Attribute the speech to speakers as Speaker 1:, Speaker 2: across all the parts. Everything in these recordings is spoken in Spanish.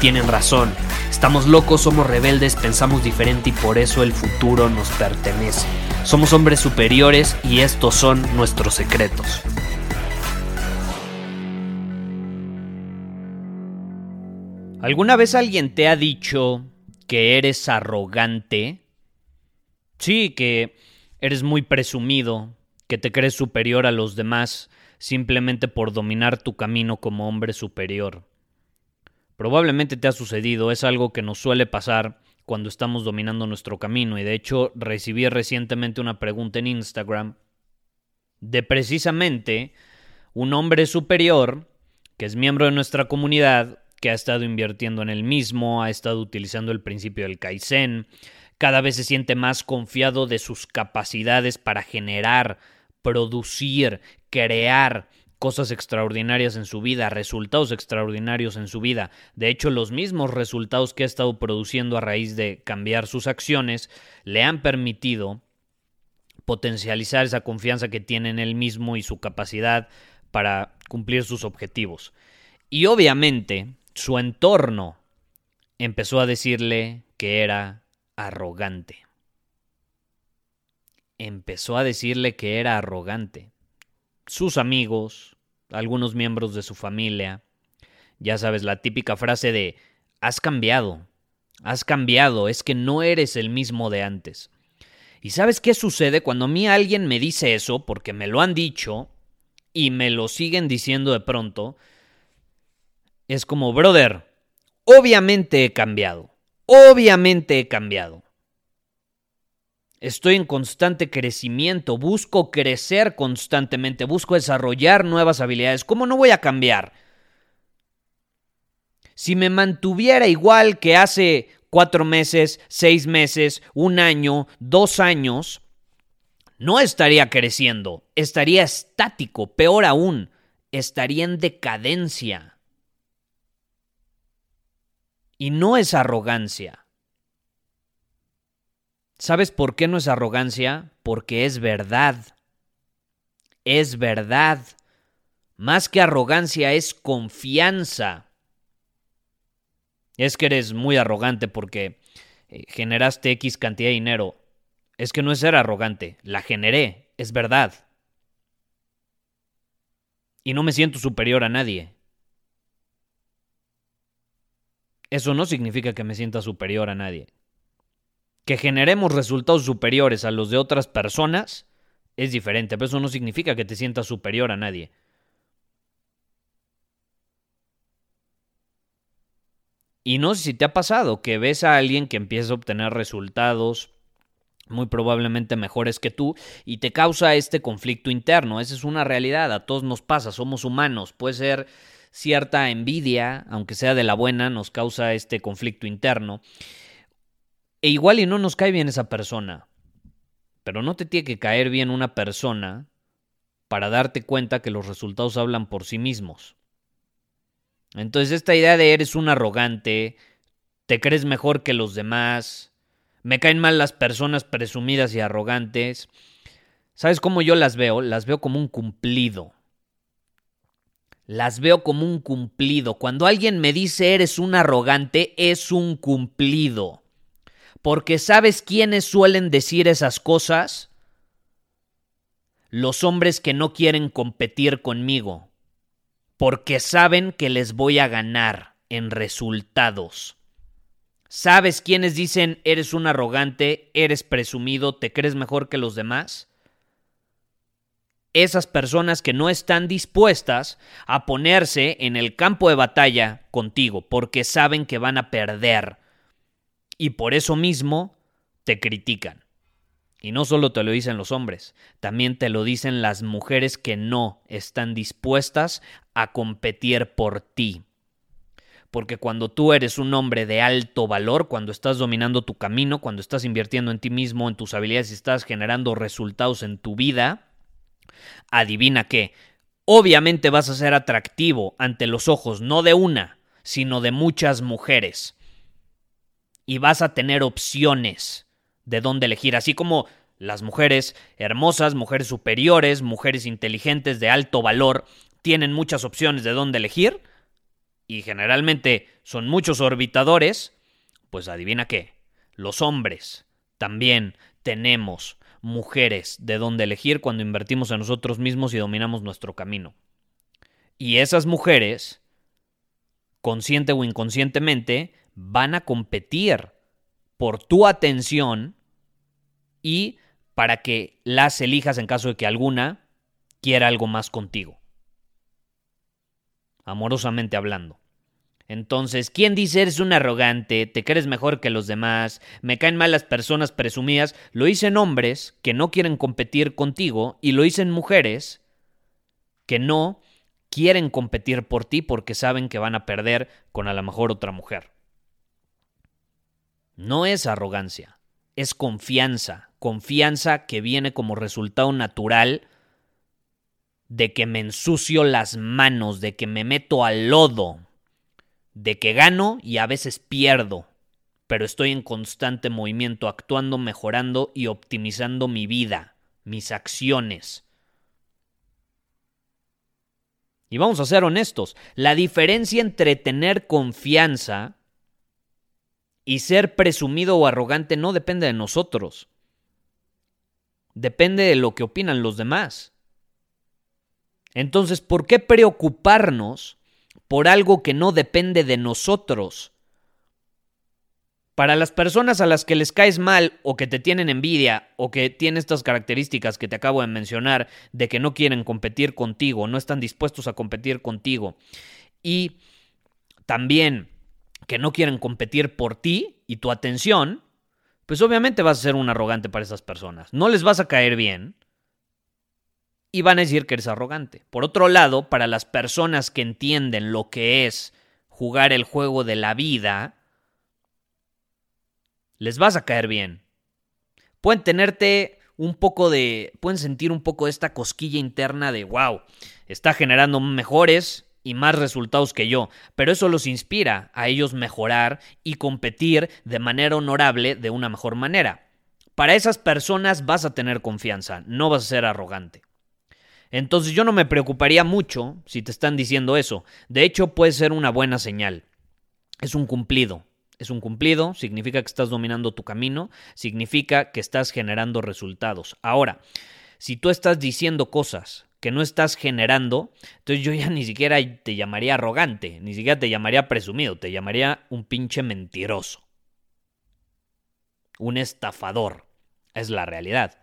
Speaker 1: tienen razón. Estamos locos, somos rebeldes, pensamos diferente y por eso el futuro nos pertenece. Somos hombres superiores y estos son nuestros secretos. ¿Alguna vez alguien te ha dicho que eres arrogante? Sí, que eres muy presumido, que te crees superior a los demás simplemente por dominar tu camino como hombre superior. Probablemente te ha sucedido, es algo que nos suele pasar cuando estamos dominando nuestro camino. Y de hecho recibí recientemente una pregunta en Instagram de precisamente un hombre superior que es miembro de nuestra comunidad que ha estado invirtiendo en el mismo, ha estado utilizando el principio del Kaizen, cada vez se siente más confiado de sus capacidades para generar, producir, crear cosas extraordinarias en su vida, resultados extraordinarios en su vida. De hecho, los mismos resultados que ha estado produciendo a raíz de cambiar sus acciones le han permitido potencializar esa confianza que tiene en él mismo y su capacidad para cumplir sus objetivos. Y obviamente, su entorno empezó a decirle que era arrogante. Empezó a decirle que era arrogante. Sus amigos, algunos miembros de su familia, ya sabes, la típica frase de has cambiado, has cambiado, es que no eres el mismo de antes. ¿Y sabes qué sucede cuando a mí alguien me dice eso, porque me lo han dicho y me lo siguen diciendo de pronto? Es como, brother, obviamente he cambiado. Obviamente he cambiado. Estoy en constante crecimiento, busco crecer constantemente, busco desarrollar nuevas habilidades. ¿Cómo no voy a cambiar? Si me mantuviera igual que hace cuatro meses, seis meses, un año, dos años, no estaría creciendo, estaría estático, peor aún, estaría en decadencia. Y no es arrogancia. ¿Sabes por qué no es arrogancia? Porque es verdad. Es verdad. Más que arrogancia es confianza. Es que eres muy arrogante porque eh, generaste X cantidad de dinero. Es que no es ser arrogante, la generé, es verdad. Y no me siento superior a nadie. eso no significa que me sienta superior a nadie. Que generemos resultados superiores a los de otras personas es diferente, pero eso no significa que te sientas superior a nadie. Y no sé si te ha pasado que ves a alguien que empieza a obtener resultados muy probablemente mejores que tú y te causa este conflicto interno. Esa es una realidad, a todos nos pasa, somos humanos. Puede ser cierta envidia, aunque sea de la buena, nos causa este conflicto interno. E igual y no nos cae bien esa persona. Pero no te tiene que caer bien una persona para darte cuenta que los resultados hablan por sí mismos. Entonces esta idea de eres un arrogante, te crees mejor que los demás, me caen mal las personas presumidas y arrogantes. ¿Sabes cómo yo las veo? Las veo como un cumplido las veo como un cumplido. Cuando alguien me dice eres un arrogante, es un cumplido. Porque ¿sabes quiénes suelen decir esas cosas? Los hombres que no quieren competir conmigo. Porque saben que les voy a ganar en resultados. ¿Sabes quiénes dicen eres un arrogante, eres presumido, te crees mejor que los demás? esas personas que no están dispuestas a ponerse en el campo de batalla contigo porque saben que van a perder. Y por eso mismo te critican. Y no solo te lo dicen los hombres, también te lo dicen las mujeres que no están dispuestas a competir por ti. Porque cuando tú eres un hombre de alto valor, cuando estás dominando tu camino, cuando estás invirtiendo en ti mismo, en tus habilidades y estás generando resultados en tu vida, adivina qué, obviamente vas a ser atractivo ante los ojos no de una, sino de muchas mujeres. Y vas a tener opciones de dónde elegir, así como las mujeres hermosas, mujeres superiores, mujeres inteligentes de alto valor, tienen muchas opciones de dónde elegir y generalmente son muchos orbitadores, pues adivina qué, los hombres también tenemos mujeres de dónde elegir cuando invertimos en nosotros mismos y dominamos nuestro camino. Y esas mujeres, consciente o inconscientemente, van a competir por tu atención y para que las elijas en caso de que alguna quiera algo más contigo. Amorosamente hablando. Entonces, ¿quién dice eres un arrogante? ¿Te crees mejor que los demás? ¿Me caen mal las personas presumidas? Lo dicen hombres que no quieren competir contigo y lo dicen mujeres que no quieren competir por ti porque saben que van a perder con a lo mejor otra mujer. No es arrogancia, es confianza, confianza que viene como resultado natural de que me ensucio las manos, de que me meto al lodo, de que gano y a veces pierdo, pero estoy en constante movimiento, actuando, mejorando y optimizando mi vida, mis acciones. Y vamos a ser honestos, la diferencia entre tener confianza y ser presumido o arrogante no depende de nosotros. Depende de lo que opinan los demás. Entonces, ¿por qué preocuparnos por algo que no depende de nosotros. Para las personas a las que les caes mal o que te tienen envidia o que tienen estas características que te acabo de mencionar de que no quieren competir contigo, no están dispuestos a competir contigo y también que no quieren competir por ti y tu atención, pues obviamente vas a ser un arrogante para esas personas. No les vas a caer bien, y van a decir que eres arrogante. Por otro lado, para las personas que entienden lo que es jugar el juego de la vida, les vas a caer bien. Pueden tenerte un poco de, pueden sentir un poco esta cosquilla interna de, wow, está generando mejores y más resultados que yo, pero eso los inspira a ellos mejorar y competir de manera honorable de una mejor manera. Para esas personas vas a tener confianza, no vas a ser arrogante. Entonces yo no me preocuparía mucho si te están diciendo eso. De hecho, puede ser una buena señal. Es un cumplido. Es un cumplido, significa que estás dominando tu camino, significa que estás generando resultados. Ahora, si tú estás diciendo cosas que no estás generando, entonces yo ya ni siquiera te llamaría arrogante, ni siquiera te llamaría presumido, te llamaría un pinche mentiroso. Un estafador. Es la realidad.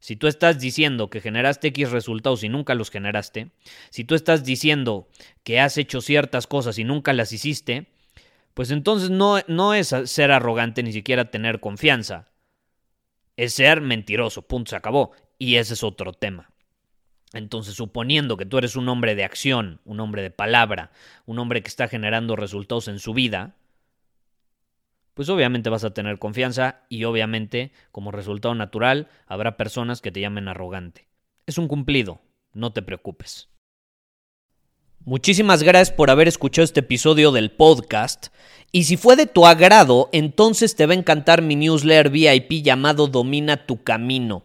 Speaker 1: Si tú estás diciendo que generaste X resultados y nunca los generaste, si tú estás diciendo que has hecho ciertas cosas y nunca las hiciste, pues entonces no, no es ser arrogante ni siquiera tener confianza. Es ser mentiroso, punto, se acabó. Y ese es otro tema. Entonces, suponiendo que tú eres un hombre de acción, un hombre de palabra, un hombre que está generando resultados en su vida, pues obviamente vas a tener confianza y obviamente, como resultado natural, habrá personas que te llamen arrogante. Es un cumplido, no te preocupes. Muchísimas gracias por haber escuchado este episodio del podcast. Y si fue de tu agrado, entonces te va a encantar mi newsletter VIP llamado Domina tu Camino.